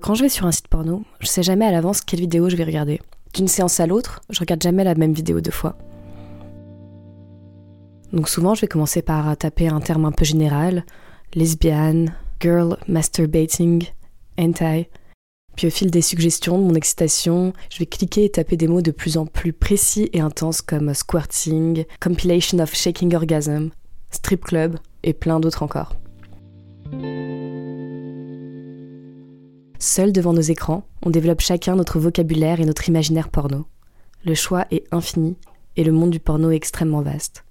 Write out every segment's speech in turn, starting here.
Quand je vais sur un site porno, je sais jamais à l'avance quelle vidéo je vais regarder. D'une séance à l'autre, je regarde jamais la même vidéo deux fois. Donc souvent, je vais commencer par taper un terme un peu général, lesbienne, girl masturbating, hentai. Puis au fil des suggestions de mon excitation, je vais cliquer et taper des mots de plus en plus précis et intenses comme squirting, compilation of shaking orgasm, strip club et plein d'autres encore. Seuls devant nos écrans, on développe chacun notre vocabulaire et notre imaginaire porno. Le choix est infini et le monde du porno est extrêmement vaste.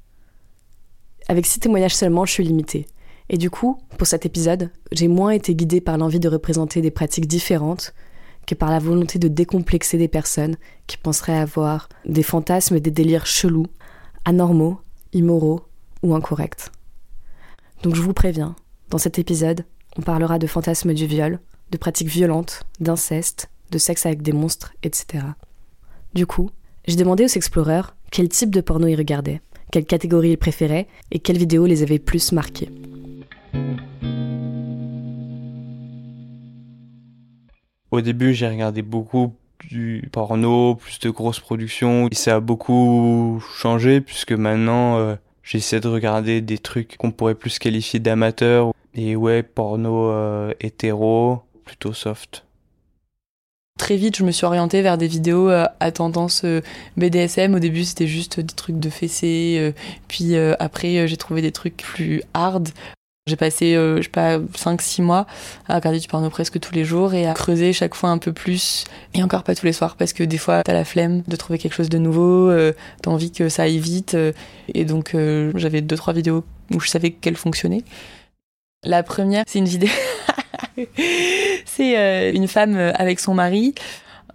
Avec six témoignages seulement, je suis limitée. Et du coup, pour cet épisode, j'ai moins été guidée par l'envie de représenter des pratiques différentes que par la volonté de décomplexer des personnes qui penseraient avoir des fantasmes et des délires chelous, anormaux, immoraux ou incorrects. Donc je vous préviens, dans cet épisode, on parlera de fantasmes du viol, de pratiques violentes, d'inceste, de sexe avec des monstres, etc. Du coup, j'ai demandé aux exploreurs quel type de porno ils regardaient, quelle catégorie ils préféraient et quelles vidéos les avaient plus marqués. Au début, j'ai regardé beaucoup du porno, plus de grosses productions. Ça a beaucoup changé puisque maintenant, euh, j'essaie de regarder des trucs qu'on pourrait plus qualifier d'amateurs. Et ouais, porno euh, hétéro, plutôt soft. Très vite, je me suis orientée vers des vidéos euh, à tendance euh, BDSM. Au début, c'était juste des trucs de fessées. Euh, puis après, j'ai trouvé des trucs plus hard. J'ai passé, je sais pas, 5-6 mois à regarder du porno presque tous les jours et à creuser chaque fois un peu plus. Et encore pas tous les soirs parce que des fois, t'as la flemme de trouver quelque chose de nouveau, t'as envie que ça aille vite. et donc, j'avais deux trois vidéos où je savais qu'elles fonctionnaient. La première, c'est une vidéo. c'est euh, une femme euh, avec son mari.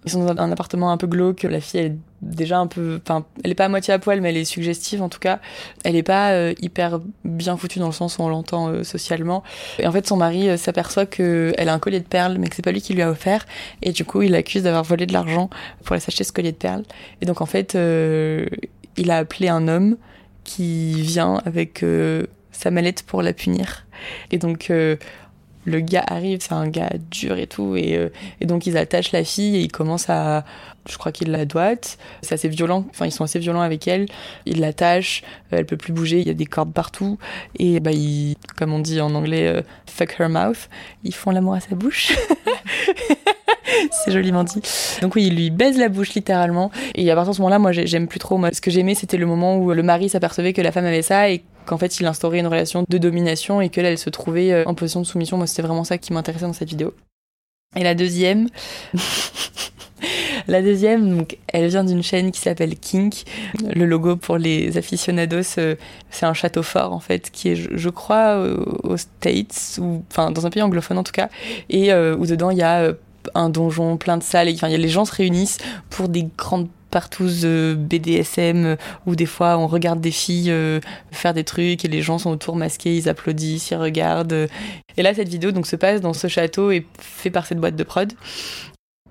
Ils sont dans un appartement un peu glauque. La fille, elle est déjà un peu, enfin, elle est pas à moitié à poil, mais elle est suggestive en tout cas. Elle est pas euh, hyper bien foutue dans le sens où on l'entend socialement. Et en fait, son mari s'aperçoit que elle a un collier de perles, mais que c'est pas lui qui lui a offert. Et du coup, il l'accuse d'avoir volé de l'argent pour aller s'acheter ce collier de perles. Et donc, en fait, il a appelé un homme qui vient avec sa mallette pour la punir. Et donc, le gars arrive, c'est un gars dur et tout, et, euh, et, donc ils attachent la fille et ils commencent à, je crois qu'ils la doivent. C'est assez violent, enfin ils sont assez violents avec elle. Ils l'attachent, euh, elle peut plus bouger, il y a des cordes partout, et bah ils, comme on dit en anglais, euh, fuck her mouth, ils font l'amour à sa bouche. c'est joliment dit. Donc oui, il lui baise la bouche littéralement. Et à partir de ce moment-là, moi, j'aime plus trop. Moi, ce que j'aimais, c'était le moment où le mari s'apercevait que la femme avait ça et qu'en fait, il instaurait une relation de domination et qu'elle, elle se trouvait euh, en position de soumission. Moi, c'était vraiment ça qui m'intéressait dans cette vidéo. Et la deuxième, la deuxième, donc, elle vient d'une chaîne qui s'appelle Kink. Le logo pour les aficionados, euh, c'est un château fort en fait, qui est, je crois, aux States ou enfin dans un pays anglophone en tout cas, et euh, où dedans il y a un donjon plein de salles. Enfin, les gens se réunissent pour des grandes partouzes euh, BDSM euh, où des fois on regarde des filles euh, faire des trucs et les gens sont autour masqués, ils applaudissent, ils regardent. Et là, cette vidéo donc se passe dans ce château et fait par cette boîte de prod.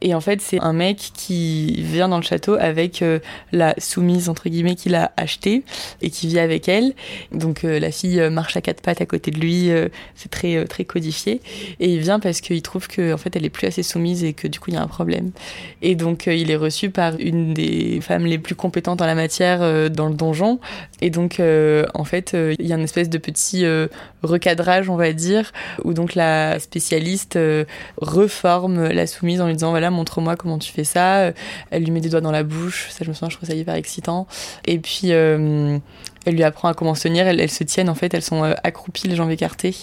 Et en fait, c'est un mec qui vient dans le château avec euh, la soumise, entre guillemets, qu'il a achetée et qui vit avec elle. Donc euh, la fille euh, marche à quatre pattes à côté de lui, c'est très, très codifié. Et il vient parce qu'il trouve qu'en en fait, elle est plus assez soumise et que du coup, il y a un problème. Et donc, il est reçu par une des femmes les plus compétentes en la matière dans le donjon. Et donc, en fait, il y a une espèce de petit recadrage, on va dire, où donc la spécialiste reforme la soumise en lui disant, voilà, montre-moi comment tu fais ça. Elle lui met des doigts dans la bouche, ça je me souviens, je trouve ça hyper excitant. Et puis euh, elle lui apprend à comment se tenir, elles, se tiennent en fait, elles sont euh, accroupies, les jambes écartées,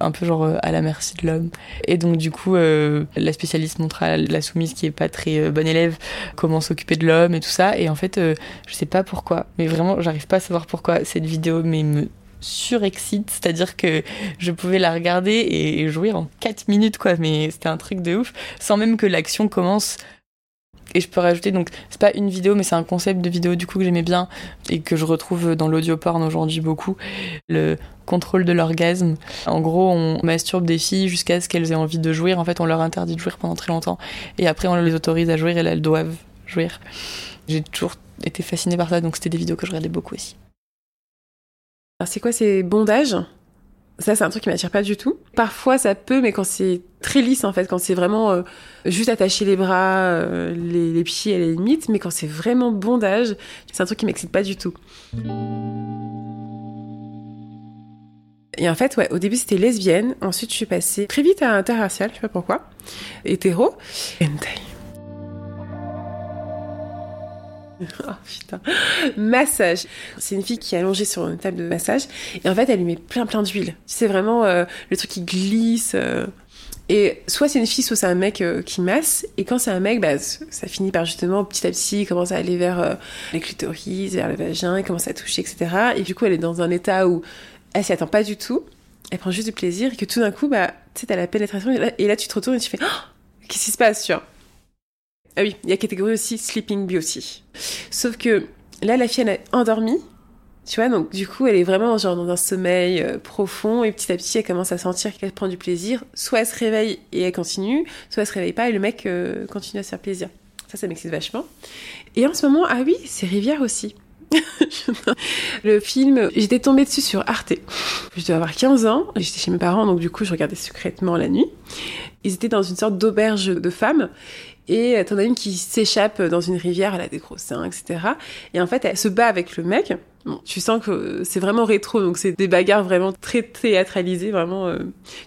un peu genre euh, à la merci de l'homme. Et donc du coup, la spécialiste montre à la soumise qui est pas très bonne élève comment s'occuper de l'homme et tout ça. Et en fait, je sais pas pourquoi, mais vraiment, j'arrive pas à savoir pourquoi cette vidéo mais me surexcite, c'est-à-dire que je pouvais la regarder et jouir en 4 minutes, quoi, mais c'était un truc de ouf, sans même que l'action commence. Et je peux rajouter, donc c'est pas une vidéo, mais c'est un concept de vidéo du coup que j'aimais bien et que je retrouve dans l'audio porn aujourd'hui beaucoup, le contrôle de l'orgasme. En gros, on masturbe des filles jusqu'à ce qu'elles aient envie de jouir. En fait, on leur interdit de jouir pendant très longtemps et après on les autorise à jouir et elles doivent jouir. J'ai toujours été fascinée par ça, donc c'était des vidéos que je regardais beaucoup aussi. C'est quoi ces bondages? Ça, c'est un truc qui m'attire pas du tout. Parfois, ça peut, mais quand c'est très lisse, en fait, quand c'est vraiment euh, juste attacher les bras, euh, les, les, pieds à la limite, mais quand c'est vraiment bondage, c'est un truc qui m'excite pas du tout. Et en fait, ouais, au début c'était lesbienne, ensuite je suis passée très vite à interracial, je sais pas pourquoi, hétéro, hentai. Oh putain. Massage. C'est une fille qui est allongée sur une table de massage et en fait elle lui met plein plein d'huile. C'est vraiment euh, le truc qui glisse. Euh. Et soit c'est une fille, soit c'est un mec euh, qui masse. Et quand c'est un mec, bah, ça finit par justement petit à petit commence à aller vers les clitoris, vers le vagin, il commence à toucher, etc. Et du coup elle est dans un état où elle s'y attend pas du tout. Elle prend juste du plaisir et que tout d'un coup, bah, tu sais, t'as la pénétration et là, tu te retournes et tu fais oh, Qu'est-ce qui se passe, tu vois? Ah oui, il y a catégorie aussi Sleeping Beauty. Sauf que là, la fille, elle est endormie. Tu vois, donc du coup, elle est vraiment genre dans un sommeil euh, profond et petit à petit, elle commence à sentir qu'elle prend du plaisir. Soit elle se réveille et elle continue, soit elle se réveille pas et le mec euh, continue à se faire plaisir. Ça, ça m'excite vachement. Et en ce moment, ah oui, c'est Rivière aussi. le film, j'étais tombée dessus sur Arte. Je devais avoir 15 ans, j'étais chez mes parents, donc du coup je regardais secrètement la nuit. Ils étaient dans une sorte d'auberge de femmes, et t'en as une qui s'échappe dans une rivière, elle a des gros seins, etc. Et en fait, elle se bat avec le mec. Bon, tu sens que c'est vraiment rétro, donc c'est des bagarres vraiment très théâtralisées, vraiment, euh,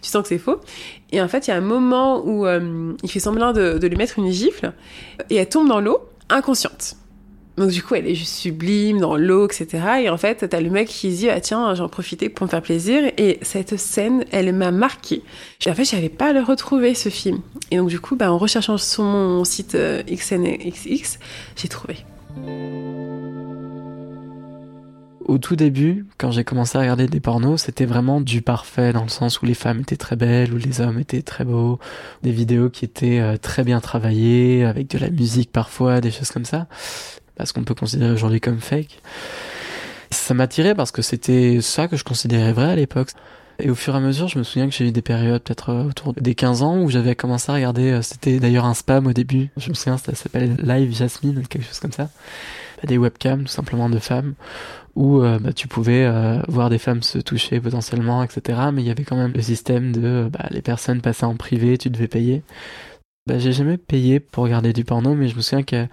tu sens que c'est faux. Et en fait, il y a un moment où euh, il fait semblant de, de lui mettre une gifle, et elle tombe dans l'eau, inconsciente. Donc du coup, elle est juste sublime dans l'eau, etc. Et en fait, t'as le mec qui dit ah tiens, j'en profitais pour me faire plaisir. Et cette scène, elle m'a marqué. En fait, j'avais pas à le retrouver ce film. Et donc du coup, bah, en recherchant sur mon site euh, XNXX, j'ai trouvé. Au tout début, quand j'ai commencé à regarder des pornos, c'était vraiment du parfait dans le sens où les femmes étaient très belles, où les hommes étaient très beaux, des vidéos qui étaient euh, très bien travaillées, avec de la musique parfois, des choses comme ça ce qu'on peut considérer aujourd'hui comme fake. Ça m'attirait parce que c'était ça que je considérais vrai à l'époque. Et au fur et à mesure, je me souviens que j'ai eu des périodes, peut-être euh, autour des 15 ans, où j'avais commencé à regarder, euh, c'était d'ailleurs un spam au début, je me souviens, ça s'appelait Live Jasmine, quelque chose comme ça. Bah, des webcams, tout simplement de femmes, où euh, bah, tu pouvais voir des femmes se toucher potentiellement, etc. Mais il y avait quand même le système de, bah, les personnes passaient en privé, tu devais payer. Bah, j'ai jamais payé pour regarder du porno, mais je me souviens que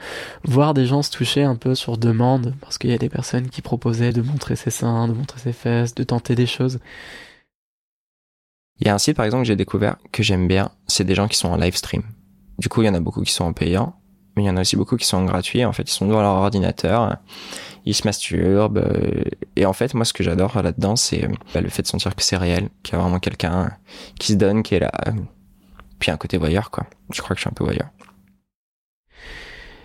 voir des gens se toucher un peu sur demande, parce qu'il y a des personnes qui proposaient de montrer ses seins, de montrer ses fesses, de tenter des choses. Il y a un site par exemple que j'ai découvert que j'aime bien, c'est des gens qui sont en live stream. Du coup, il y en a beaucoup qui sont en payant, mais il y en a aussi beaucoup qui sont en gratuit. En fait, ils sont devant leur ordinateur, ils se masturbent. Euh, et en fait, moi, ce que j'adore là-dedans, c'est bah, le fait de sentir que c'est réel, qu'il y a vraiment quelqu'un qui se donne, qui est là puis un côté voyeur, quoi. Je crois que je suis un peu voyeur.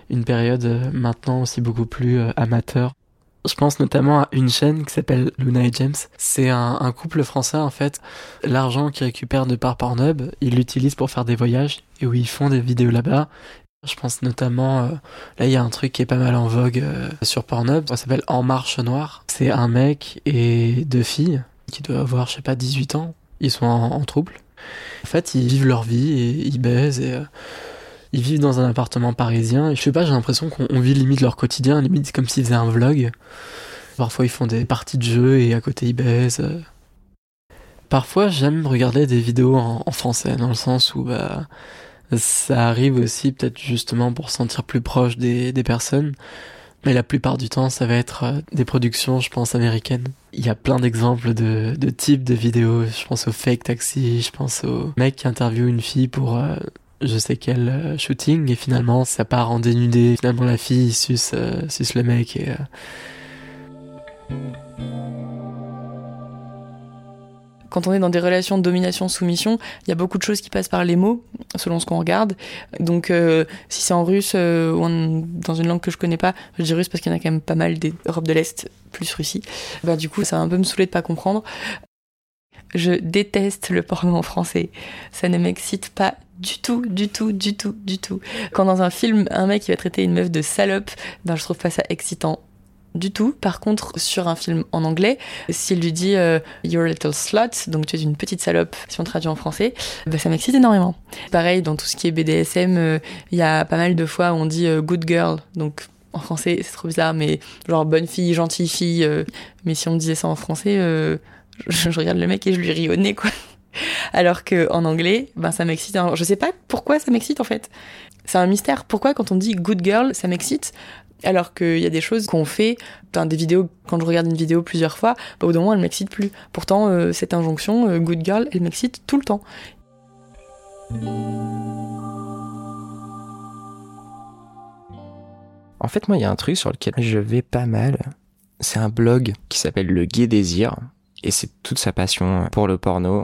Une période euh, maintenant aussi beaucoup plus euh, amateur. Je pense notamment à une chaîne qui s'appelle Luna et James. C'est un, couple français en fait. L'argent qu'ils récupèrent de par Pornhub, ils l'utilisent pour faire des voyages et où ils font des vidéos là-bas. Je pense notamment, euh, là il y a un truc qui est pas mal en vogue sur Pornhub, ça s'appelle En Marche Noire. C'est un mec et deux filles qui doivent avoir, je sais pas, 18 ans. Ils sont en, en trouble en fait, ils vivent leur vie et ils baisent et euh, ils vivent dans un appartement parisien. Je sais pas, j'ai l'impression qu'on vit limite leur quotidien, limite comme s'ils faisaient un vlog. Parfois, ils font des parties de jeu et à côté, ils baisent. Parfois, j'aime regarder des vidéos en, français, dans le sens où bah, ça arrive aussi peut-être justement pour se sentir plus proche des, des personnes. Mais la plupart du temps, ça va être euh, des productions, je pense, américaines. Il y a plein d'exemples de, de types de vidéos. Je pense au fake taxi, je pense au mec qui interviewe une fille pour euh, je sais quel euh, shooting et finalement ça part en dénudé. Finalement la fille suce, suce le mec et quand on est dans des relations de domination-soumission, il y a beaucoup de choses qui passent par les mots, selon ce qu'on regarde. Donc, euh, si c'est en russe euh, ou dans une langue que je connais pas, je dis russe parce qu'il y en a quand même pas mal d'Europe de l'Est, plus Russie. Bah, du coup, ça va un peu me saouler de pas comprendre. Je déteste le porno en français. Ça ne m'excite pas du tout, du tout, du tout, du tout. Quand dans un film, un mec il va traiter une meuf de salope, ben je trouve pas ça excitant du tout. Par contre, sur un film en anglais, s'il lui dit euh, You're a little slut, donc tu es une petite salope, si on traduit en français, bah, ça m'excite énormément. Pareil, dans tout ce qui est BDSM, euh, il y a pas mal de fois où on dit euh, good girl, donc en français c'est trop bizarre, mais genre bonne fille, gentille fille. mais si on disait ça en français, je, je regarde le mec et je lui ris au nez, quoi. Alors que en anglais, ben ça m'excite. Je sais pas pourquoi ça m'excite en fait. C'est un mystère. Pourquoi quand on dit good girl, ça m'excite? Alors qu'il y a des choses qu'on fait, enfin, des vidéos, quand je regarde une vidéo plusieurs fois, bah, au bout d'un moment, elle m'excite plus. Pourtant, euh, cette injonction, euh, good girl, elle m'excite tout le temps. En fait, moi, il y a un truc sur lequel je vais pas mal. C'est un blog qui s'appelle Le Gay Désir. Et c'est toute sa passion pour le porno.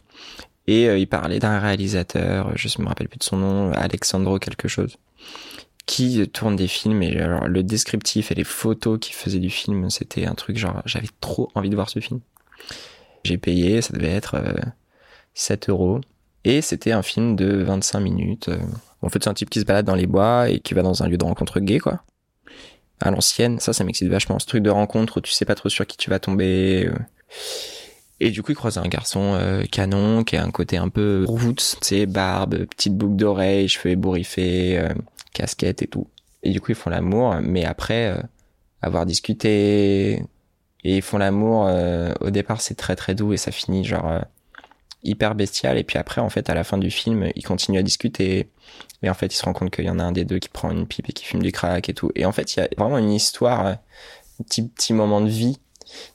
Et euh, il parlait d'un réalisateur, je me rappelle plus de son nom, Alexandro quelque chose, qui tourne des films. Et alors, le descriptif et les photos qu'il faisait du film, c'était un truc genre, j'avais trop envie de voir ce film. J'ai payé, ça devait être euh, 7 euros. Et c'était un film de 25 minutes. euh. En fait, c'est un type qui se balade dans les bois et qui va dans un lieu de rencontre gay, quoi. À l'ancienne, ça, ça m'excite vachement. Ce truc de rencontre où tu sais pas trop sur qui tu vas tomber. euh. Et du coup, il croise un garçon euh, canon qui a un côté un peu roots, tu sais, barbe, petite boucle d'oreille, cheveux ébouriffés, casquette et tout. Et du coup, ils font l'amour, mais après euh, avoir discuté, et ils font l'amour, euh, au départ, c'est très très doux et ça finit genre euh, hyper bestial. Et puis après, en fait, à la fin du film, ils continuent à discuter. Et en fait, ils se rendent compte qu'il y en a un des deux qui prend une pipe et qui fume du crack et tout. Et en fait, il y a vraiment une histoire, euh, un petit, petit moment de vie.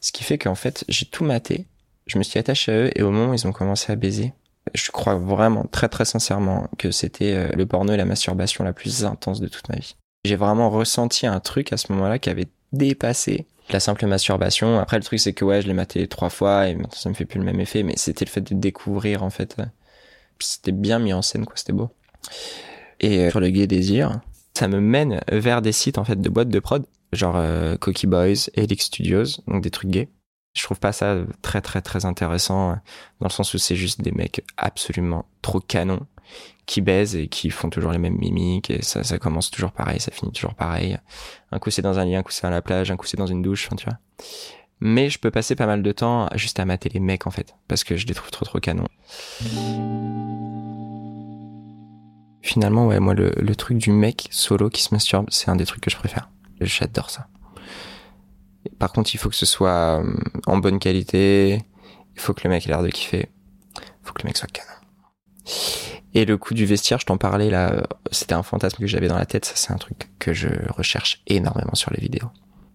Ce qui fait qu'en fait, j'ai tout maté. Je me suis attaché à eux et au moment où ils ont commencé à baiser, je crois vraiment, très très sincèrement, que c'était euh, le porno et la masturbation la plus intense de toute ma vie. J'ai vraiment ressenti un truc à ce moment-là qui avait dépassé la simple masturbation. Après, le truc, c'est que ouais, je l'ai maté trois fois et maintenant ça me fait plus le même effet, mais c'était le fait de découvrir, en fait. C'était bien mis en scène, quoi, c'était beau. Et euh, sur le gay désir, ça me mène vers des sites, en fait, de boîtes de prod, genre euh, Cocky Boys, Helix Studios, donc des trucs gays. Je trouve pas ça très très très intéressant euh, dans le sens où c'est juste des mecs absolument trop canons qui baisent et qui font toujours les mêmes mimiques et ça commence toujours pareil, ça finit toujours pareil. Un coup c'est dans un lit, un coup c'est à la plage, un coup c'est dans une douche, tu vois. Mais je peux passer pas mal de temps juste à mater les mecs en fait parce que je les trouve trop trop canons. Finalement ouais moi le, le truc du mec solo qui se masturbe c'est un des trucs que je préfère. J'adore ça. Par contre, il faut que ce soit euh, en bonne qualité. Il faut que le mec ait l'air de kiffer. Il faut que le mec soit canon. Et le coup du vestiaire, je t'en parlais là, euh, c'était un fantasme que j'avais dans la tête. Ça, c'est un truc que je recherche énormément sur les vidéos.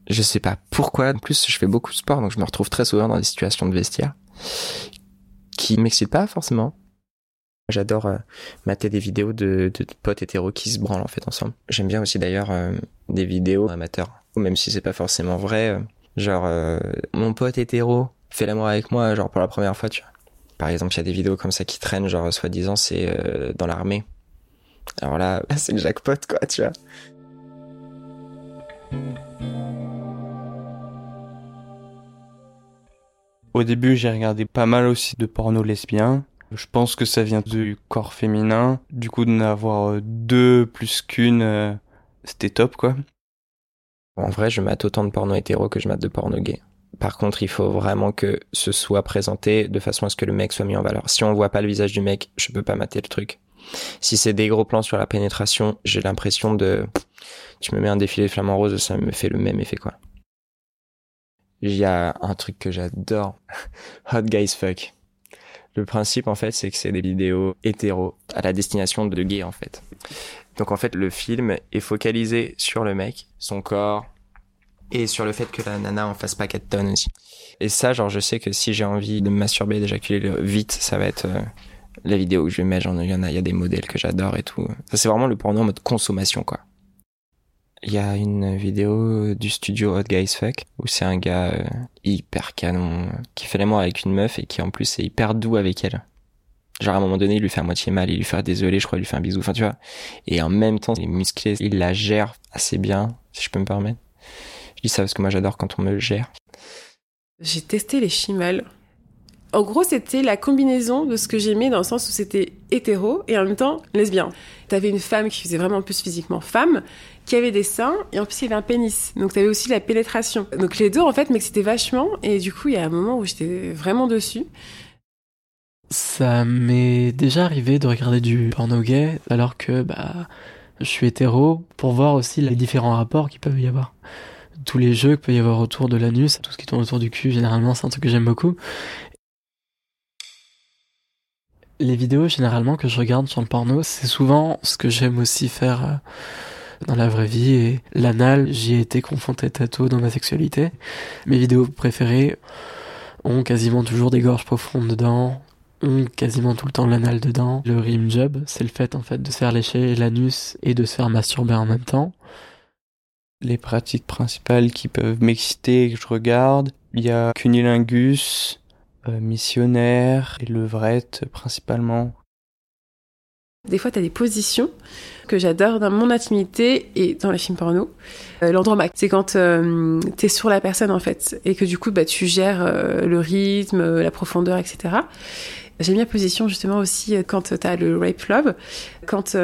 Je sais pas pourquoi. En plus, je fais beaucoup de sport, donc je me retrouve très souvent dans des situations de vestiaire qui m'excitent pas forcément. J'adore euh, mater des vidéos de, de potes hétéros qui se branlent en fait ensemble. J'aime bien aussi d'ailleurs euh, des vidéos amateurs, même si c'est pas forcément vrai. euh, genre, euh, mon pote hétéro fait l'amour avec moi, genre pour la première fois, tu vois. Par exemple, il y a des vidéos comme ça qui traînent, genre soi-disant c'est euh, dans l'armée. Alors là, c'est le jackpot quoi, tu vois. Au début, j'ai regardé pas mal aussi de porno lesbien. Je pense que ça vient du corps féminin. Du coup, d'en avoir deux plus qu'une, c'était top, quoi. En vrai, je mate autant de porno hétéro que je mate de porno gay. Par contre, il faut vraiment que ce soit présenté de façon à ce que le mec soit mis en valeur. Si on voit pas le visage du mec, je peux pas mater le truc. Si c'est des gros plans sur la pénétration, j'ai l'impression de... Tu me mets un défilé de flamants roses, ça me fait le même effet, quoi. Il y a un truc que j'adore. Hot Guys Fuck. Le principe, en fait, c'est que c'est des vidéos hétéro à la destination de gays, en fait. Donc, en fait, le film est focalisé sur le mec, son corps, et sur le fait que la nana en fasse pas 4 tonnes aussi. Et ça, genre, je sais que si j'ai envie de me masturber, d'éjaculer le- vite, ça va être euh, la vidéo que je vais mettre. J'en il y en a, il y a des modèles que j'adore et tout. Ça, c'est vraiment le porno en mode consommation, quoi. Il y a une vidéo du studio Hot Guys Fuck où c'est un gars euh, hyper canon euh, qui fait l'amour avec une meuf et qui en plus est hyper doux avec elle. Genre à un moment donné, il lui fait à moitié mal, il lui fait désolé, je crois, il lui fait un bisou, enfin tu vois. Et en même temps, il est musclé, il la gère assez bien, si je peux me permettre. Je dis ça parce que moi j'adore quand on me gère. J'ai testé les chimales. En gros, c'était la combinaison de ce que j'aimais dans le sens où c'était hétéro et en même temps lesbien. T'avais une femme qui faisait vraiment plus physiquement femme, qui avait des seins et en plus il y avait un pénis. Donc t'avais aussi la pénétration. Donc les deux en fait m'excitaient vachement et du coup il y a un moment où j'étais vraiment dessus. Ça m'est déjà arrivé de regarder du porno gay alors que bah je suis hétéro pour voir aussi les différents rapports qu'il peut y avoir. Tous les jeux qu'il peut y avoir autour de l'anus, tout ce qui tourne autour du cul, généralement c'est un truc que j'aime beaucoup. Les vidéos généralement que je regarde sur le porno, c'est souvent ce que j'aime aussi faire euh, dans la vraie vie et l'anal, j'y ai été confronté tôt dans ma sexualité. Mes vidéos préférées ont quasiment toujours des gorges profondes dedans, ont quasiment tout le temps l'anal dedans. Le rim job, c'est le fait en fait de se faire lécher l'anus et de se faire masturber en même temps. Les pratiques principales qui peuvent m'exciter et que je regarde, il y a cunilingus, euh, missionnaire et levrette principalement. Des fois, tu as des positions que j'adore dans mon intimité et dans les films porno. Euh, L'andromaque, c'est quand euh, tu es sur la personne en fait et que du coup bah, tu gères euh, le rythme, la profondeur, etc. J'aime bien position justement aussi quand tu as le rape love, quand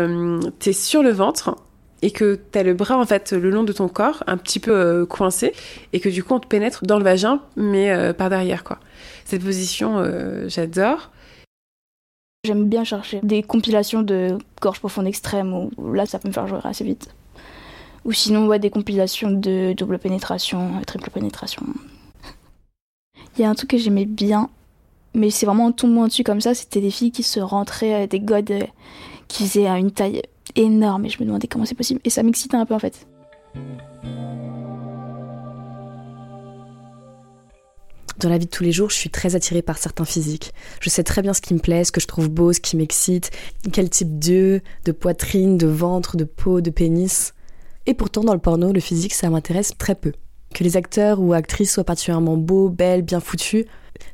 tu es sur le ventre et que tu as le bras en fait le long de ton corps, un petit peu coincé, et que du coup on te pénètre dans le vagin, mais par derrière quoi. Cette position, j'adore. J'aime bien chercher des compilations de gorge profonde extrême où là ça peut me faire jouer assez vite. Ou sinon ouais, des compilations de double pénétration, triple pénétration. Il y a un truc que j'aimais bien, mais c'est vraiment tout moins dessus comme ça, c'était des filles qui se rentraient des godes euh, qui faisaient une taille énorme et je me demandais comment c'est possible et ça m'excitait un peu en fait. Dans la vie de tous les jours, je suis très attirée par certains physiques. Je sais très bien ce qui me plaît, ce que je trouve beau, ce qui m'excite, quel type d'yeux, de poitrine, de ventre, de peau, de pénis. Et pourtant, dans le porno, le physique, ça m'intéresse très peu. Que les acteurs ou actrices soient particulièrement beaux, belles, bien foutus,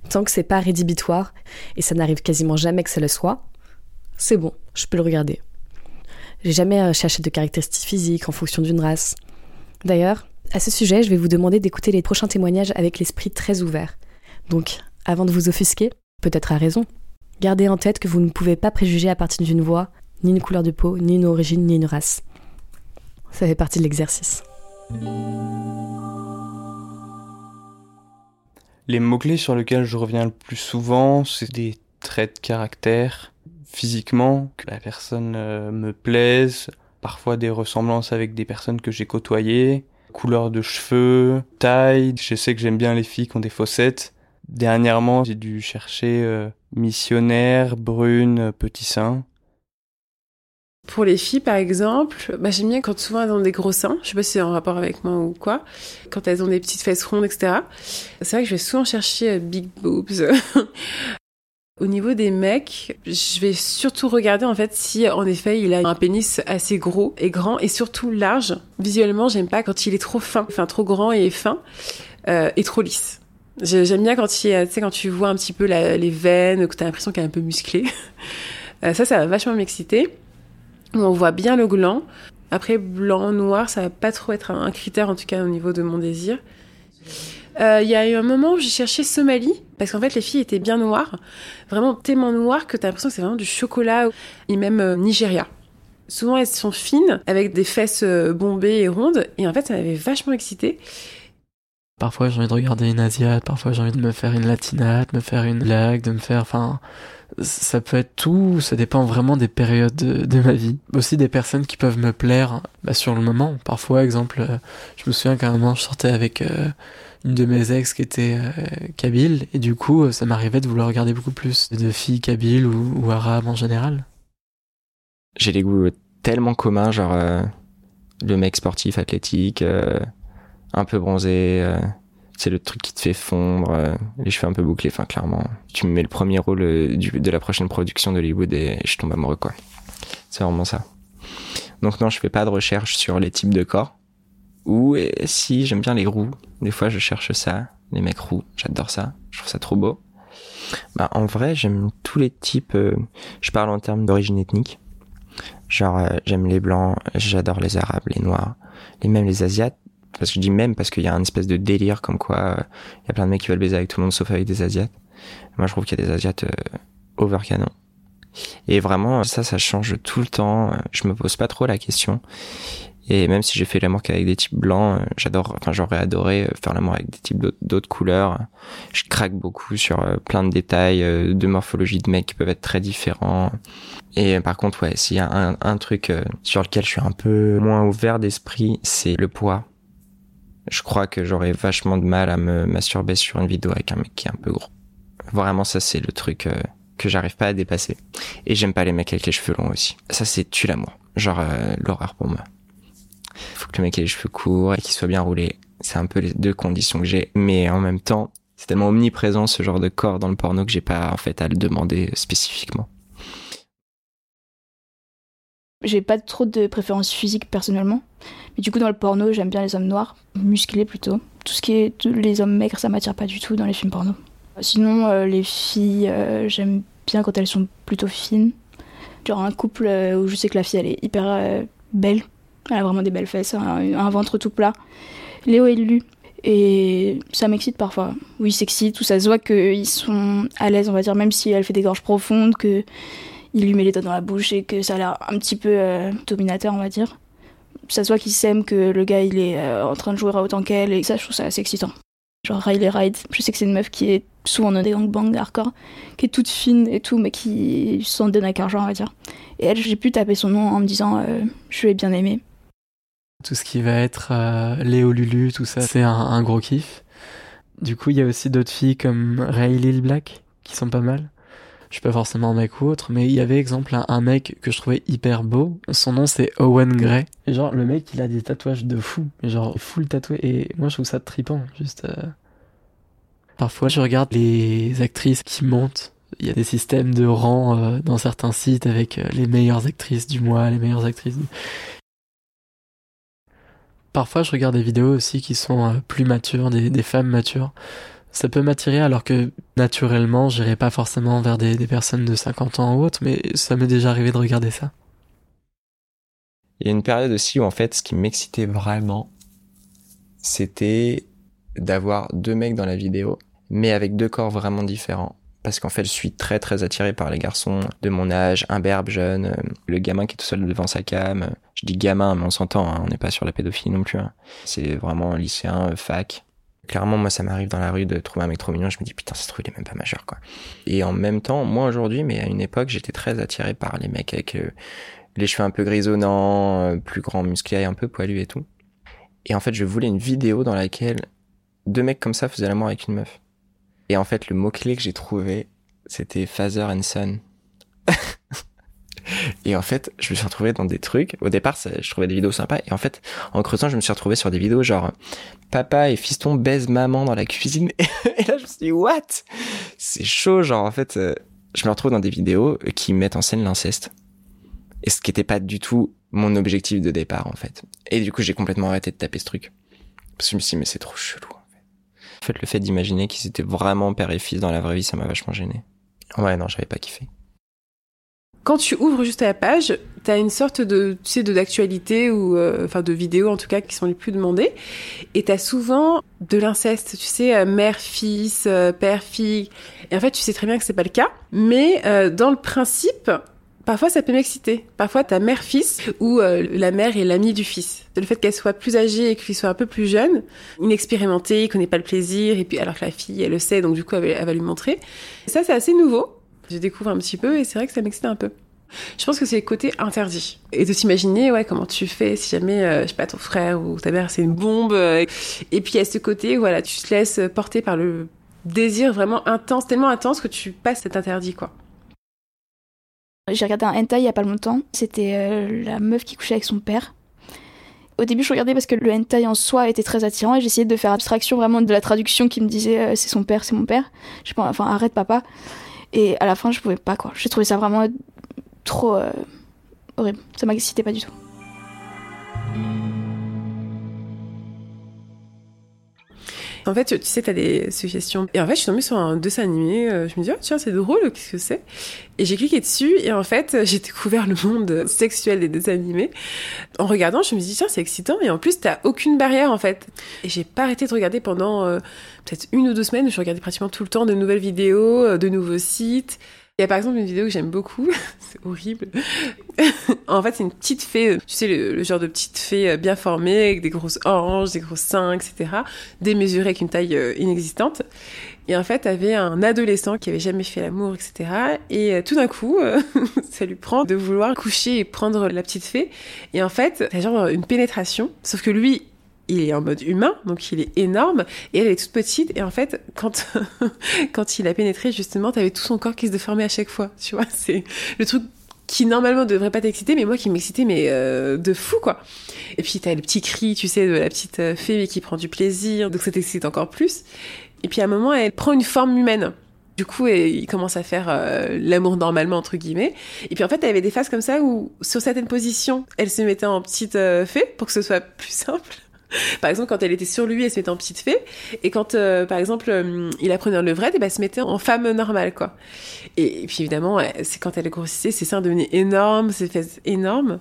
tant que c'est pas rédhibitoire, et ça n'arrive quasiment jamais que ça le soit, c'est bon, je peux le regarder. J'ai jamais euh, cherché de caractéristiques physiques en fonction d'une race. D'ailleurs, à ce sujet, je vais vous demander d'écouter les prochains témoignages avec l'esprit très ouvert. Donc, avant de vous offusquer, peut-être à raison, gardez en tête que vous ne pouvez pas préjuger à partir d'une voix, ni une couleur de peau, ni une origine, ni une race. Ça fait partie de l'exercice. Les mots-clés sur lesquels je reviens le plus souvent, c'est des traits de caractère. Physiquement, que la personne euh, me plaise, parfois des ressemblances avec des personnes que j'ai côtoyées, couleur de cheveux, taille. Je sais que j'aime bien les filles qui ont des fossettes. Dernièrement, j'ai dû chercher euh, missionnaire, brune, petit sein. Pour les filles, par exemple, bah, j'aime bien quand souvent elles ont des gros seins. Je sais pas si c'est en rapport avec moi ou quoi. Quand elles ont des petites fesses rondes, etc. C'est vrai que je vais souvent chercher euh, big boobs. Au niveau des mecs, je vais surtout regarder en fait si en effet il a un pénis assez gros et grand et surtout large. Visuellement, j'aime pas quand il est trop fin, enfin trop grand et fin euh, et trop lisse. J'aime bien quand il, quand tu vois un petit peu les veines, que tu as l'impression qu'il est un peu musclé. Euh, ça, ça va vachement m'exciter. On voit bien le gland. Après, blanc, noir, ça va pas trop être un critère en tout cas au niveau de mon désir. Euh, il y a eu un moment où j'ai cherché Somalie, parce qu'en fait les filles étaient bien noires, vraiment tellement noires que t'as l'impression que c'est vraiment du chocolat, et même euh, Nigeria. Souvent elles sont fines, avec des fesses euh, bombées et rondes, et en fait ça m'avait vachement excité. Parfois j'ai envie de regarder une asiate, parfois j'ai envie de me faire une latinate, me faire une blague, de me faire, enfin, ça peut être tout, ça dépend vraiment des périodes de, ma vie. Aussi des personnes qui peuvent me plaire bah, sur le moment. Parfois, exemple, je me souviens qu'à un moment je sortais avec une de mes ex qui était euh, kabyle et du coup ça m'arrivait de vouloir regarder beaucoup plus de filles kabyles ou, arabes en général. J'ai des goûts tellement communs, genre euh, le mec sportif, athlétique, euh, un peu bronzé, c'est le truc qui te fait fondre, les cheveux un peu bouclés, enfin clairement. Tu me mets le premier rôle de la prochaine production d'Hollywood et je tombe amoureux quoi. C'est vraiment ça. Donc non, je fais pas de recherche sur les types de corps. Ou si j'aime bien les roux, des fois je cherche ça, les mecs roux, j'adore ça, je trouve ça trop beau. Bah en vrai j'aime tous les types, euh, je parle en termes d'origine ethnique. Genre euh, j'aime les blancs, j'adore les arabes, les noirs, et même les asiates. Parce que je dis même parce qu'il y a un espèce de délire comme quoi euh, il y a plein de mecs qui veulent baiser avec tout le monde sauf avec des asiates. Moi je trouve qu'il y a des asiates over canon. Et vraiment ça ça change tout le temps, je me pose pas trop la question. Et même si j'ai fait l'amour qu'avec des types blancs, euh, j'adore, enfin j'aurais adoré euh, faire l'amour avec des types d'autres couleurs. Je craque beaucoup sur euh, plein de détails de morphologie de mecs qui peuvent être très différents. Et par contre, ouais, s'il y a un, truc sur lequel je suis un peu moins ouvert d'esprit, c'est le poids. Je crois que j'aurais vachement de mal à me masturber sur une vidéo avec un mec qui est un peu gros. Vraiment, ça c'est le truc que j'arrive pas à dépasser. Et j'aime pas les mecs avec les cheveux longs aussi. Ça, c'est tue l'amour. Genre, l'horreur pour moi. Faut que le mec ait les cheveux courts et qu'il soit bien roulé. C'est un peu les deux conditions que j'ai. Mais en même temps, c'est tellement omniprésent ce genre de corps dans le porno que j'ai pas, en fait, à le demander spécifiquement. J'ai pas trop de préférence physique personnellement. Mais du coup, dans le porno, j'aime bien les hommes noirs, musclés plutôt. Tout ce qui est les hommes maigres, ça m'attire pas du tout dans les films porno. Sinon, euh, les filles, euh, j'aime bien quand elles sont plutôt fines. Genre un couple euh, où je sais que la fille, elle est hyper belle. Elle a vraiment des belles fesses, un, ventre tout plat. Léo et Lu. Et ça m'excite parfois. Oui, sexy, tout ça se voit qu'ils sont à l'aise, on va dire, même si elle fait des gorges profondes, que il lui met les doigts dans la bouche et que ça a l'air un petit peu euh, dominateur, on va dire. Ça se voit qu'il s'aime, que le gars il est euh, en train de jouer à autant qu'elle, et ça je trouve ça assez excitant. Genre Riley Ride, je sais que c'est une meuf qui est souvent dans des gangbangs hardcore, qui est toute fine et tout, mais qui s'en donne à cœur on va dire. Et elle, j'ai pu taper son nom en me disant euh, je l'ai bien aimé. Tout ce qui va être Léo Lulu, tout ça, c'est un, un, gros kiff. Du coup, il y a aussi d'autres filles comme Riley Black qui sont pas mal je suis pas forcément un mec ou autre, mais il y avait exemple un, mec que je trouvais hyper beau. Son nom c'est Owen Gray. Et genre le mec il a des tatouages de fou, genre full tatoué. Et moi je trouve ça tripant, juste. Euh. Parfois je regarde les actrices qui montent. Il y a des systèmes de rang euh, dans certains sites avec euh, les meilleures actrices du mois, les meilleures actrices. Parfois je regarde des vidéos aussi qui sont plus matures, des, femmes matures ça peut m'attirer alors que naturellement j'irai pas forcément vers des, personnes de 50 ans ou autres, mais ça m'est déjà arrivé de regarder ça. Il y a une période aussi où en fait ce qui m'excitait vraiment, c'était d'avoir deux mecs dans la vidéo, mais avec deux corps vraiment différents. Parce qu'en fait, je suis très très attiré par les garçons de mon âge, imberbe, jeune, euh, le gamin qui est tout seul devant sa cam. Je dis gamin, mais on s'entend, hein, on n'est pas sur la pédophilie non plus. Hein. C'est vraiment lycéen, euh, fac, Clairement, moi, ça m'arrive dans la rue de trouver un mec trop mignon. Je me dis, putain, ça se il est même pas majeur, quoi. Et en même temps, moi, aujourd'hui, mais à une époque, j'étais très attiré par les mecs avec euh, les cheveux un peu grisonnants, plus grands, musclés, un peu poilus et tout. Et en fait, je voulais une vidéo dans laquelle deux mecs comme ça faisaient l'amour avec une meuf. Et en fait, le mot-clé que j'ai trouvé, c'était Father and Son. Et en fait, je me suis retrouvé dans des trucs. Au départ, je trouvais des vidéos sympas. Et en fait, en creusant, je me suis retrouvé sur des vidéos genre papa et fiston baisent maman dans la cuisine. Et là, je me suis dit, what? C'est chaud. Genre, en fait, euh, je me retrouve dans des vidéos qui mettent en scène l'inceste. Et ce qui n'était pas du tout mon objectif de départ, en fait. Et du coup, j'ai complètement arrêté de taper ce truc. Parce que je me suis dit, mais c'est trop chelou. En fait, le fait d'imaginer qu'ils étaient vraiment père et fils dans la vraie vie, ça m'a vachement gêné. Ouais, non, j'avais pas kiffé quand tu ouvres juste la page, tu as une sorte de, tu sais, d'actualité ou, euh, enfin, de vidéos en tout cas qui sont les plus demandées. Et tu as souvent de l'inceste, tu sais, euh, mère, fils, euh, père, fille. Et en fait, tu sais très bien que c'est pas le cas. Mais dans le principe, parfois ça peut m'exciter. Parfois, ta mère-fils ou la mère est l'amie du fils. Le fait qu'elle soit plus âgée et qu'il soit un peu plus jeune, inexpérimentée, il connaît pas le plaisir, et puis alors que la fille, elle le sait, donc du coup, elle, va lui montrer. ça, c'est assez nouveau. Je découvre un petit peu et c'est vrai que ça m'excite un peu. Je pense que c'est le côté interdit. Et de s'imaginer, ouais, comment tu fais si jamais, euh, je sais pas, ton frère ou ta mère, c'est une bombe. Euh, et puis, a ce côté, voilà, tu te laisses porter par le désir vraiment intense, tellement intense que tu passes cet interdit, quoi. J'ai regardé un hentai il y a pas longtemps. C'était euh, la meuf qui couchait avec son père. Au début, je regardais parce que le hentai en soi était très attirant et j'essayais de faire abstraction vraiment de la traduction qui me disait c'est son père, c'est mon père. Je pas, enfin arrête papa. Et à la fin, je pouvais pas quoi. J'ai trouvé ça vraiment trop euh, horrible. Ça m'excitait pas du tout. En fait, tu sais, t'as des suggestions. Et en fait, je suis tombée sur un dessin animé. Euh, je me dis, oh, tiens, c'est drôle, qu'est-ce que c'est? Et j'ai cliqué dessus, et en fait, j'ai découvert le monde sexuel des dessins animés. En regardant, je me dis, tiens, c'est excitant, et en plus, t'as aucune barrière, en fait. Et j'ai pas arrêté de regarder pendant euh, peut-être une ou deux semaines. Je regardais pratiquement tout le temps de nouvelles vidéos, de nouveaux sites. Y a par exemple une vidéo que j'aime beaucoup, c'est horrible. en fait, c'est une petite fée, tu sais, le, genre de petite fée euh, bien formée, avec des grosses hanches, des gros seins, etc., démesurée avec une taille euh, inexistante. Et en fait, avait un adolescent qui avait jamais fait l'amour, etc. Et euh, tout d'un coup, ça lui prend de vouloir coucher et prendre la petite fée. Et en fait, c'est genre une pénétration, sauf que lui, il est en mode humain, donc il est énorme, et elle est toute petite, et en fait, quand, quand il a pénétré, justement, t'avais tout son corps qui se déformait à chaque fois, tu vois, c'est le truc qui normalement devrait pas t'exciter, mais moi qui m'excitait, mais euh, de fou quoi. Et puis t'as le petit cri, tu sais, de la petite euh, fée qui prend du plaisir, donc ça t'excite encore plus. Et puis à un moment, elle prend une forme humaine. Du coup, il commence à faire euh, l'amour normalement entre guillemets. Et puis en fait, elle avait des phases comme ça où sur certaines positions, elle se mettait en petite fée pour que ce soit plus simple. par exemple, quand elle était sur lui, elle se mettait en petite fée. Et quand, euh, par exemple, euh, il apprenait le levrette, et ben, elle se mettait en femme normale, quoi. Et, puis évidemment, c'est quand elle grossissait, ses seins devenaient énormes, ses fesses énormes.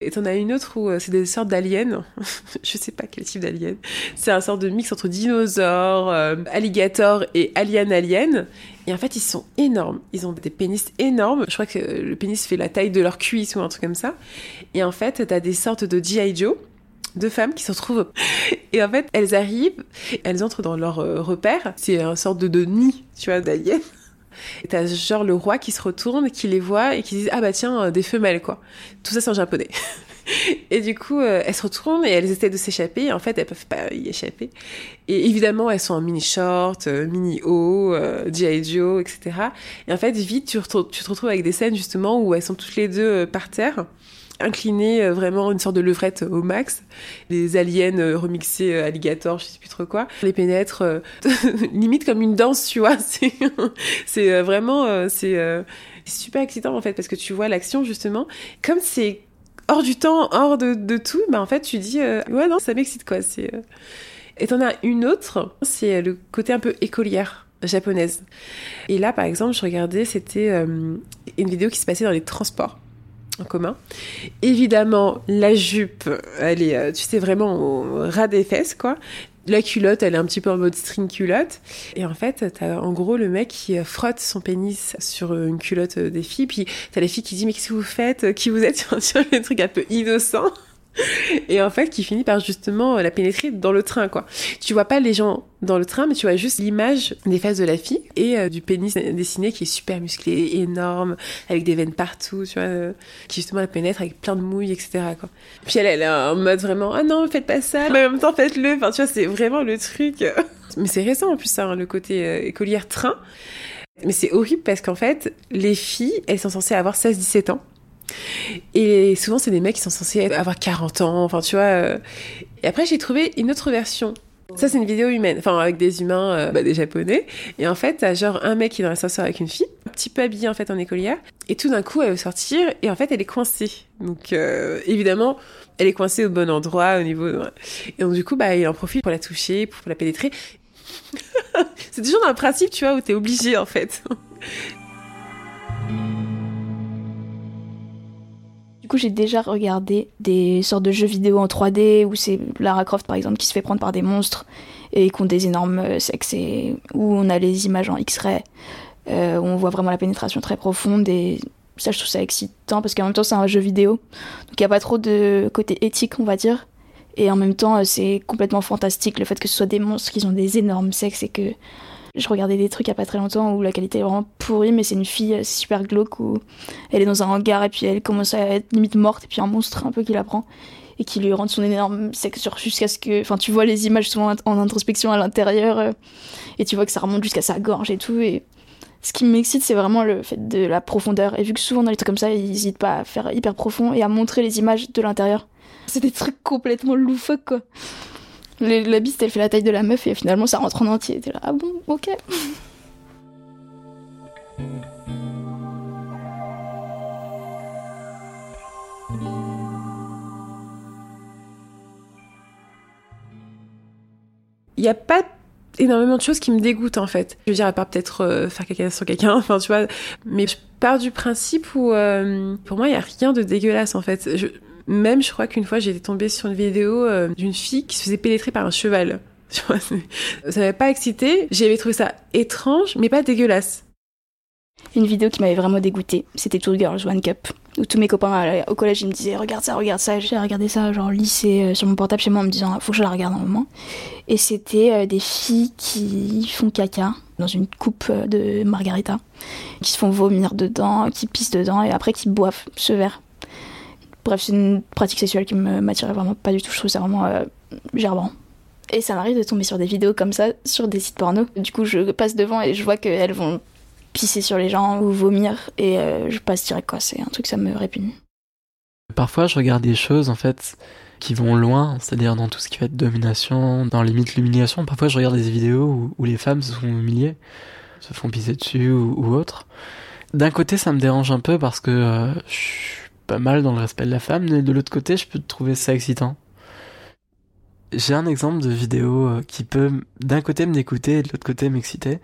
Et t'en as une autre où euh, c'est des sortes d'aliens. je sais pas quel type d'alien. C'est un sort de mix entre dinosaures, alligator et alien alien. Et en fait, ils sont énormes. Ils ont des pénis énormes. Je crois que le pénis fait la taille de leur cuisse ou un truc comme ça. Et en fait, t'as des sortes de G.I. Joe deux femmes qui se retrouvent. Et en fait, elles arrivent, elles entrent dans leur euh, repère. C'est un sorte de, de nid, tu vois, d'aliens. Et t'as genre le roi qui se retourne, qui les voit et qui dit Ah bah tiens, euh, des femelles quoi. Tout ça c'est en japonais. et du coup, euh, elles se retournent et elles essaient de s'échapper. En fait, elles peuvent pas y échapper. Et évidemment, elles sont en mini short, mini haut, G.I. Joe, etc. Et en fait, vite, tu te retrouves avec des scènes justement où elles sont toutes les deux par terre incliné euh, vraiment une sorte de levrette au max. Les aliens euh, remixés euh, alligator, je sais plus trop quoi. Les pénètrent limite comme une danse, tu vois. C'est vraiment c'est super excitant en fait parce que tu vois l'action justement comme c'est hors du temps, hors de, tout, bah en fait tu dis ouais non ça m'excite quoi. Et t'en as une autre, c'est le côté un peu écolière japonaise. Et là par exemple je regardais c'était une vidéo qui se passait dans les transports en commun. Évidemment, la jupe, elle est, euh, tu sais, vraiment au ras des fesses, quoi. La culotte, elle est un petit peu en mode string culotte. Et en fait, t'as en gros le mec qui euh, frotte son pénis sur une culotte des filles. Puis t'as la fille qui dit, mais qu'est-ce que vous faites? Qui vous êtes? Sur un truc un peu innocent et en fait qui finit par justement la pénétrer dans le train quoi. Tu vois pas les gens dans le train mais tu vois juste l'image des fesses de la fille et euh, du pénis dessiné qui est super musclé, énorme, avec des veines partout, tu vois, euh, qui justement la pénètre avec plein de mouilles etc quoi. Puis elle, elle est en mode vraiment ah non faites pas ça, mais en même temps faites-le, enfin tu vois c'est vraiment le truc. mais c'est récent en plus ça, hein, le côté euh, écolière train. Mais c'est horrible parce qu'en fait les filles elles sont censées avoir 16-17 ans et souvent, c'est des mecs qui sont censés avoir 40 ans, enfin, tu vois. Euh. Et après, j'ai trouvé une autre version. Ça, c'est une vidéo humaine, enfin, avec des humains, euh, bah, des japonais. Et en fait, t'as genre un mec qui est dans l'ascenseur avec une fille, un petit peu habillée, en fait, en écolière. Et tout d'un coup, elle veut sortir, et en fait, elle est coincée. Donc, euh, évidemment, elle est coincée au bon endroit, au niveau. Et donc, du coup, bah, il en profite pour la toucher, pour la pénétrer. c'est toujours le principe, tu vois, où t'es obligé, en fait. Du coup, j'ai déjà regardé des sortes de jeux vidéo en 3D où c'est Lara Croft par exemple qui se fait prendre par des monstres et qui ont des énormes sexes et où on a les images en X-ray, euh, où on voit vraiment la pénétration très profonde et ça je trouve ça excitant parce qu'en même temps c'est un jeu vidéo. Donc il n'y a pas trop de côté éthique on va dire. Et en même temps euh, c'est complètement fantastique le fait que ce soit des monstres qui ont des énormes sexes et que je regardais des trucs il y a pas très longtemps où la qualité est vraiment pourrie, mais c'est une fille super glauque où elle est dans un hangar et puis elle commence à être limite morte et puis un monstre un peu qui la prend et qui lui rend son énorme sexe jusqu'à ce que. Enfin, tu vois les images souvent en introspection à l'intérieur euh, et tu vois que ça remonte jusqu'à sa gorge et tout. Et ce qui m'excite, c'est vraiment le fait de la profondeur. Et vu que souvent dans les trucs comme ça, ils hésitent pas à faire hyper profond et à montrer les images de l'intérieur. C'est des trucs complètement loufoques, quoi la biste, elle fait la taille de la meuf et finalement ça rentre en entier. T'es là, ah bon, ok. Il n'y a pas énormément de choses qui me dégoûtent en fait. Je veux dire, à part peut-être euh, faire caca sur quelqu'un, enfin tu vois. Mais je pars du principe où euh, pour moi il n'y a rien de dégueulasse en fait. Même, je crois qu'une fois, été tombée sur une vidéo euh, d'une fille qui se faisait pénétrer par un cheval. ça m'avait pas excité. J'avais trouvé ça étrange, mais pas dégueulasse. Une vidéo qui m'avait vraiment dégoûtée, c'était Two Girls One Cup. Où tous mes copains au collège ils me disaient regarde ça, regarde ça. J'ai regardé ça genre lycée euh, sur mon portable chez moi en me disant faut que je la regarde un moment. Et c'était euh, des filles qui font caca dans une coupe de margarita, qui se font vomir dedans, qui pissent dedans et après qui boivent ce verre Bref, c'est une pratique sexuelle qui me m'attirait vraiment pas du tout. Je trouve ça vraiment euh, gerbant. Et ça m'arrive de tomber sur des vidéos comme ça sur des sites porno. Du coup, je passe devant et je vois qu'elles vont pisser sur les gens ou vomir et euh, je passe direct quoi. C'est un truc ça me répugne. Parfois, je regarde des choses en fait qui vont loin, c'est-à-dire dans tout ce qui va être domination, dans limite l'humiliation. Parfois, je regarde des vidéos où, les femmes se font humilier, se font pisser dessus ou, autre. D'un côté, ça me dérange un peu parce que euh, je pas mal dans le respect de la femme, mais de l'autre côté, je peux trouver ça excitant. J'ai un exemple de vidéo euh, qui peut d'un côté me dégoûter et de l'autre côté m'exciter.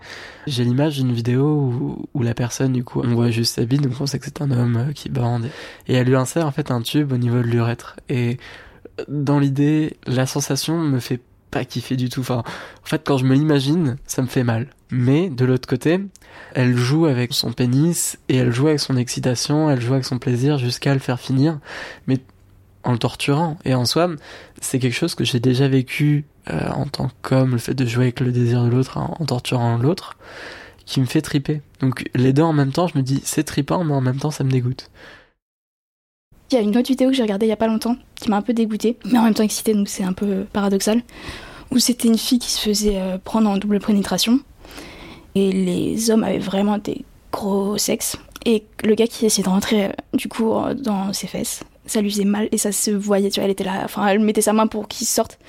J'ai l'image d'une vidéo où, où, la personne, du coup, on voit juste sa bite, donc on sait que c'est un homme euh, qui bande. Et elle lui insère en fait un tube au niveau de l'urètre. Et dans l'idée, la sensation me fait pas kiffer du tout. Enfin, en fait, quand je me l'imagine, ça me fait mal. Mais de l'autre côté, elle joue avec son pénis et elle joue avec son excitation, elle joue avec son plaisir jusqu'à le faire finir. Mais en le torturant. Et en soi, c'est quelque chose que j'ai déjà vécu euh, en tant qu'homme, le fait de jouer avec le désir de l'autre en, torturant l'autre, qui me fait triper. Donc les deux en même temps, je me dis c'est tripant, mais en même temps ça me dégoûte. Il y a une autre vidéo que j'ai regardée il y a pas longtemps, qui m'a un peu dégoûtée, mais en même temps excitée, donc c'est un peu paradoxal, où c'était une fille qui se faisait euh, prendre en double pénétration, et les hommes avaient vraiment des gros sexes, et le gars qui essayait de rentrer euh, du coup dans ses fesses, ça lui faisait mal et ça se voyait, tu vois, elle était là, enfin elle mettait sa main pour qu'il sorte.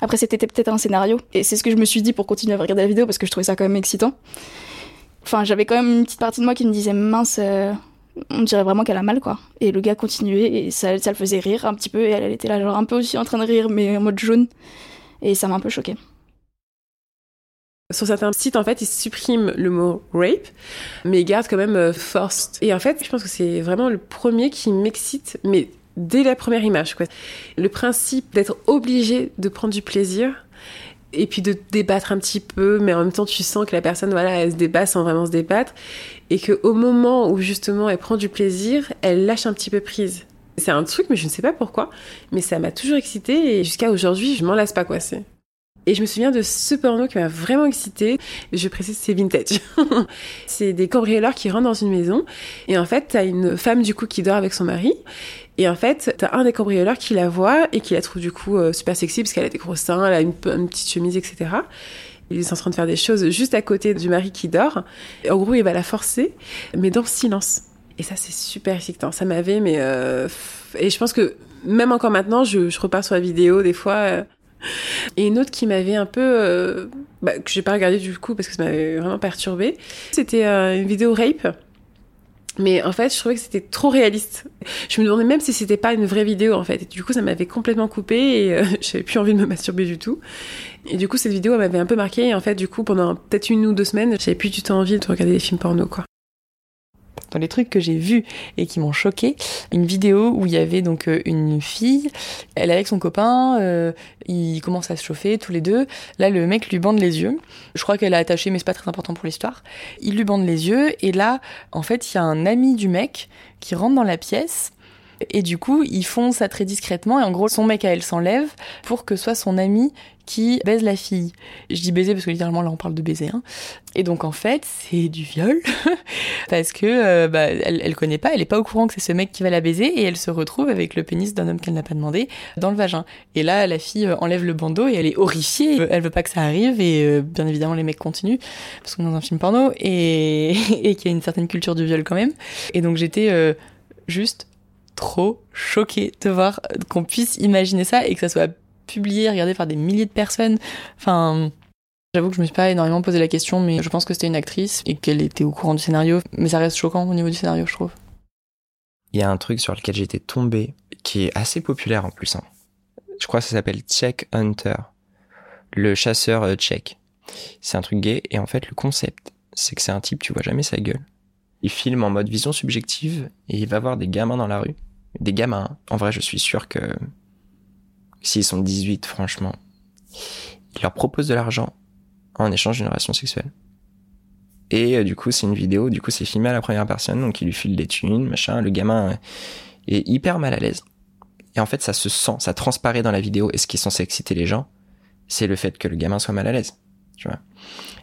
Après c'était peut-être un scénario et c'est ce que je me suis dit pour continuer à regarder la vidéo parce que je trouvais ça quand même excitant. Enfin j'avais quand même une petite partie de moi qui me disait mince, euh, on dirait vraiment qu'elle a mal quoi. Et le gars continuait et ça, ça le faisait rire un petit peu et elle, était là genre un peu aussi en train de rire mais en mode jaune et ça m'a un peu choqué. Sur certains sites, en fait, ils suppriment le mot rape, mais ils gardent quand même euh, forced. Et en fait, je pense que c'est vraiment le premier qui m'excite, mais dès la première image. Quoi. Le principe d'être obligé de prendre du plaisir et puis de débattre un petit peu, mais en même temps tu sens que la personne, voilà, elle se débat sans vraiment se débattre, et que au moment où justement elle prend du plaisir, elle lâche un petit peu prise. C'est un truc, mais je ne sais pas pourquoi, mais ça m'a toujours excité et jusqu'à aujourd'hui, je m'en lasse pas quoi. C'est. Et je me souviens de ce porno qui m'a vraiment excité. Je précise, c'est vintage. c'est des cambrioleurs qui rentrent dans une maison. Et en fait, t'as une femme, du coup, qui dort avec son mari. Et en fait, t'as un des cambrioleurs qui la voit et qui la trouve, du coup, euh, super sexy parce qu'elle a des gros seins, elle a une, une petite chemise, etc. Il est en train de faire des choses juste à côté du mari qui dort. En gros, il va la forcer, mais dans le silence. Et ça, c'est super excitant. Ça m'avait, mais... Euh... Et je pense que même encore maintenant, je, je repars sur la vidéo, des fois... Euh... Et une autre qui m'avait un peu, euh, bah, que j'ai pas regardé du coup parce que ça m'avait vraiment perturbé, c'était euh, une vidéo rape. Mais en fait, je trouvais que c'était trop réaliste. Je me demandais même si c'était pas une vraie vidéo en fait. Et du coup, ça m'avait complètement coupé et euh, j'avais plus envie de me masturber du tout. Et du coup, cette vidéo m'avait un peu marqué. Et en fait, du coup, pendant peut-être une ou deux semaines, j'avais plus du tout envie de regarder des films porno quoi dans les trucs que j'ai vus et qui m'ont choqué, une vidéo où il y avait donc une fille, elle est avec son copain, euh, ils commencent à se chauffer tous les deux. Là, le mec lui bande les yeux. Je crois qu'elle a attaché, mais c'est pas très important pour l'histoire. Il lui bande les yeux et là, en fait, il y a un ami du mec qui rentre dans la pièce. Et du coup, ils font ça très discrètement. Et en gros, son mec à elle s'enlève pour que soit son ami qui baise la fille. Je dis baiser parce que littéralement là on parle de baiser. Hein. Et donc en fait c'est du viol parce que euh, bah, elle, connaît pas, elle est pas au courant que c'est ce mec qui va la baiser et elle se retrouve avec le pénis d'un homme qu'elle n'a pas demandé dans le vagin. Et là la fille euh, enlève le bandeau et elle est horrifiée. Elle veut pas que ça arrive et euh, bien évidemment les mecs continuent parce qu'on est dans un film porno et, et qu'il y a une certaine culture du viol quand même. Et donc j'étais euh, juste trop choquée de voir qu'on puisse imaginer ça et que ça soit publié, regardé par des milliers de personnes. Enfin, j'avoue que je me suis pas énormément posé la question, mais je pense que c'était une actrice et qu'elle était au courant du scénario. Mais ça reste choquant au niveau du scénario, je trouve. Il y a un truc sur lequel j'étais tombé, qui est assez populaire en plus. Hein. Je crois que ça s'appelle Check Hunter, le chasseur euh, tchèque. C'est un truc gay et en fait le concept, c'est que c'est un type, tu vois jamais sa gueule. Il filme en mode vision subjective et il va voir des gamins dans la rue. Des gamins. En vrai, je suis sûr que s'ils sont 18, franchement, il leur propose de l'argent en échange d'une relation sexuelle. Et euh, du coup, c'est une vidéo, du coup, c'est filmé à la première personne, donc il lui file des thunes, machin. Le gamin est hyper mal à l'aise. Et en fait, ça se sent, ça transparaît dans la vidéo. Et ce qui est censé exciter les gens, c'est le fait que le gamin soit mal à l'aise. Tu vois.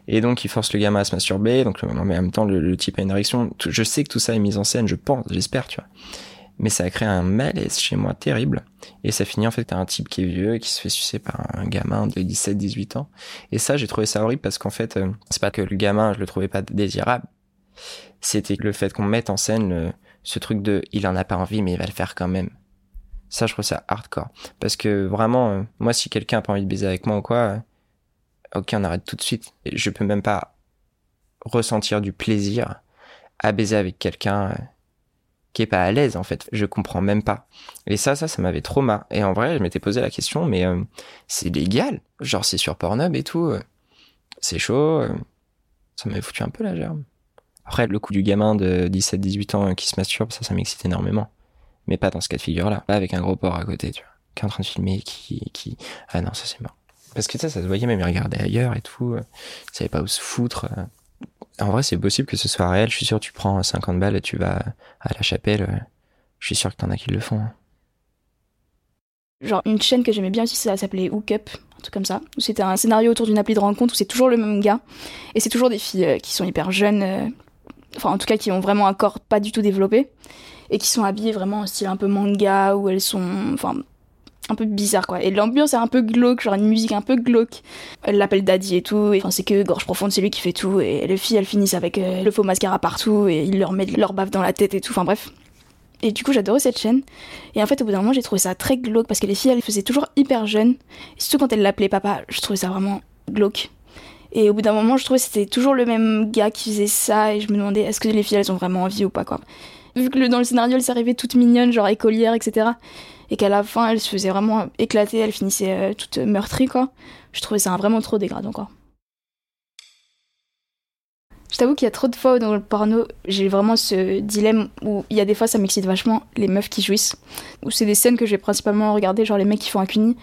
Et donc, il force le gamin à se masturber. Donc, mais en même temps, le, le type a une érection. Je sais que tout ça est mis en scène, je pense, j'espère, tu vois. Mais ça a créé un malaise chez moi terrible. Et ça finit en fait, t'as un type qui est vieux qui se fait sucer par un gamin de 17, 18 ans. Et ça, j'ai trouvé ça horrible parce qu'en fait, euh, c'est pas que le gamin, je le trouvais pas désirable. C'était le fait qu'on mette en scène ce truc de, il en a pas envie, mais il va le faire quand même. Ça, je trouve ça hardcore. Parce que vraiment, euh, moi, si quelqu'un a pas envie de baiser avec moi ou quoi, euh, ok, on arrête tout de suite. Je peux même pas ressentir du plaisir à baiser avec quelqu'un euh, qui est pas à l'aise en fait. Je comprends même pas. Et ça, ça, ça m'avait trop marre. Et en vrai, je m'étais posé la question, mais c'est légal? Genre, c'est sur Pornhub et tout. c'est chaud. ça m'avait foutu un peu la gerbe. Après, le coup du gamin de 17-18 ans qui se masturbe, ça, ça m'excite énormément mais pas dans ce cas de figure-là. Pas avec un gros porc à côté, tu vois, qui est en train de filmer, qui, qui, ah non, ça c'est mort. Parce que ça, ça se voyait même, il regardait ailleurs et tout, euh, il savait pas où se foutre. Euh. En vrai, c'est possible que ce soit réel, je suis sûr, tu prends 50 balles et tu vas à la chapelle, euh, je suis sûr que t'en as qui le font. Hein. Genre, une chaîne que j'aimais bien aussi, ça s'appelait Hookup, un truc comme ça, c'était un scénario autour d'une appli de rencontre où c'est toujours le même gars, et c'est toujours des filles qui sont hyper jeunes, enfin en tout cas qui ont vraiment un corps pas du tout développé et qui sont habillées vraiment en style un peu manga où elles sont enfin un peu bizarre quoi. Et l'ambiance est un peu glauque genre une musique un peu glauque. Elle l'appelle daddy et tout et enfin c'est que gorge profonde c'est lui qui fait tout et les filles elles finissent avec euh, le faux mascara partout et il leur met leur baffe dans la tête et tout enfin bref. Et du coup j'adorais cette chaîne. Et en fait au bout d'un moment j'ai trouvé ça très glauque parce que les filles elles faisaient toujours hyper jeunes surtout quand elles l'appelaient papa je trouvais ça vraiment glauque. Et au bout d'un moment je trouvais que c'était toujours le même gars qui faisait ça et je me demandais est-ce que les filles elles ont vraiment envie ou pas quoi. Vu que dans le scénario, elle s'arrivait toute mignonne, genre écolière, etc. Et qu'à la fin, elle se faisait vraiment éclater, elle finissait euh, toute meurtrie, quoi. Je trouvais ça vraiment trop dégradant, quoi. Je t'avoue qu'il y a trop de fois dans le porno, j'ai vraiment ce dilemme où il y a des fois ça m'excite vachement les meufs qui jouissent. Ou c'est des scènes que j'ai principalement regardées, genre les mecs qui font un cuni,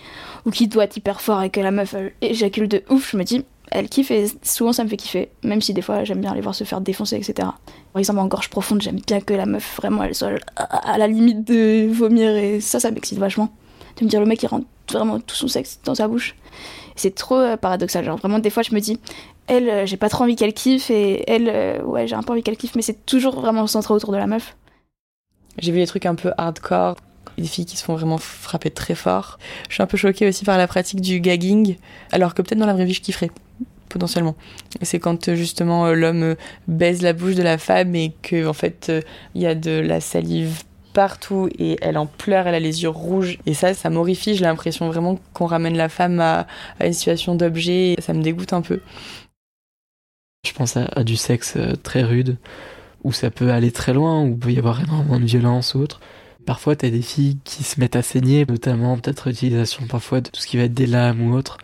ou qui doivent hyper fort et que la meuf éjacule de ouf. Je me dis, elle kiffe et souvent ça me fait kiffer, même si des fois j'aime bien aller voir se faire défoncer, etc. Par exemple, en gorge profonde, j'aime bien que la meuf vraiment elle soit à la limite de vomir et ça, ça m'excite vachement. De me dire le mec il rentre vraiment tout son sexe dans sa bouche. C'est trop euh, paradoxal, genre vraiment des fois je me dis, elle, euh, j'ai pas trop envie qu'elle kiffe et elle, euh, ouais, j'ai un peu envie qu'elle kiffe, mais c'est toujours vraiment centré autour de la meuf. J'ai vu des trucs un peu hardcore, des filles qui se font vraiment frapper très fort. Je suis un peu choquée aussi par la pratique du gagging, alors que peut-être dans la vraie vie je kifferais potentiellement. C'est quand euh, justement euh, l'homme euh, baise la bouche de la femme et que en fait il y a de la salive partout et elle en pleure, elle a les yeux rouges et ça, ça m'horrifie. J'ai l'impression vraiment qu'on ramène la femme à, une situation d'objet. Ça me dégoûte un peu. Je pense à, du sexe très rude où ça peut aller très loin, où il peut y avoir énormément de violence ou autre. Parfois, t'as des filles qui se mettent à saigner, notamment peut-être l'utilisation parfois de tout ce qui va être des lames ou autre.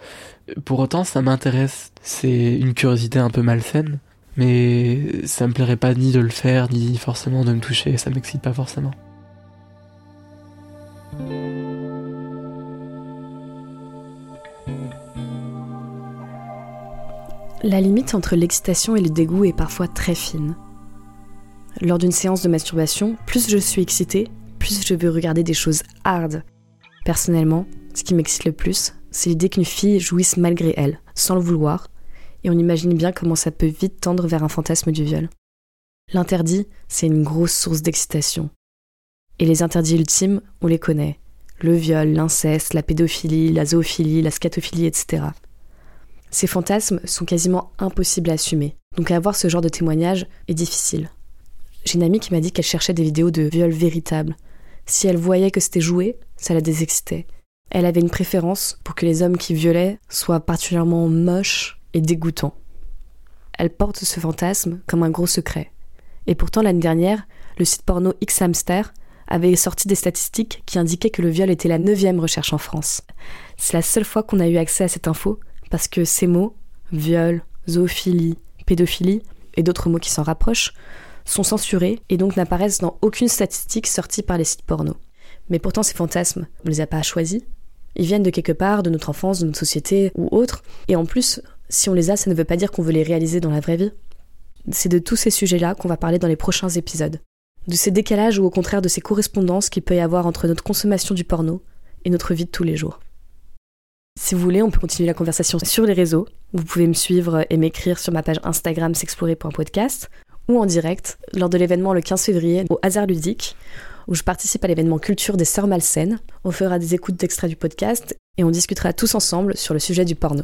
Pour autant, ça m'intéresse. C'est une curiosité un peu malsaine, mais ça me plairait pas ni de le faire, ni forcément de me toucher. Ça m'excite pas forcément. La limite entre l'excitation et le dégoût est parfois très fine. Lors d'une séance de masturbation, plus je suis excitée, plus je veux regarder des choses hard. Personnellement, ce qui m'excite le plus, c'est l'idée qu'une fille jouisse malgré elle, sans le vouloir, et on imagine bien comment ça peut vite tendre vers un fantasme du viol. L'interdit, c'est une grosse source d'excitation. Et les interdits ultimes, on les connaît. Le viol, l'inceste, la pédophilie, la zoophilie, la scatophilie, etc. Ces fantasmes sont quasiment impossibles à assumer, donc avoir ce genre de témoignage est difficile. J'ai une amie qui m'a dit qu'elle cherchait des vidéos de viol véritables, si elle voyait que c'était joué, ça la désexcitait. Elle avait une préférence pour que les hommes qui violaient soient particulièrement moches et dégoûtants. Elle porte ce fantasme comme un gros secret. Et pourtant, l'année dernière, le site porno X-Hamster avait sorti des statistiques qui indiquaient que le viol était la neuvième recherche en France. C'est la seule fois qu'on a eu accès à cette info, parce que ces mots, viol, zoophilie, pédophilie, et d'autres mots qui s'en rapprochent, sont censurés et donc n'apparaissent dans aucune statistique sortie par les sites porno. Mais pourtant, ces fantasmes, on ne les a pas choisis. Ils viennent de quelque part, de notre enfance, de notre société ou autre. Et en plus, si on les a, ça ne veut pas dire qu'on veut les réaliser dans la vraie vie. C'est de tous ces sujets-là qu'on va parler dans les prochains épisodes. De ces décalages ou au contraire de ces correspondances qu'il peut y avoir entre notre consommation du porno et notre vie de tous les jours. Si vous voulez, on peut continuer la conversation sur les réseaux. Vous pouvez me suivre et m'écrire sur ma page Instagram s'explorer.podcast ou en direct lors de l'événement le 15 février au Hasard Ludique où je participe à l'événement culture des Sœurs Malsaines. On fera des écoutes d'extraits du podcast et on discutera tous ensemble sur le sujet du porno.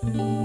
thank you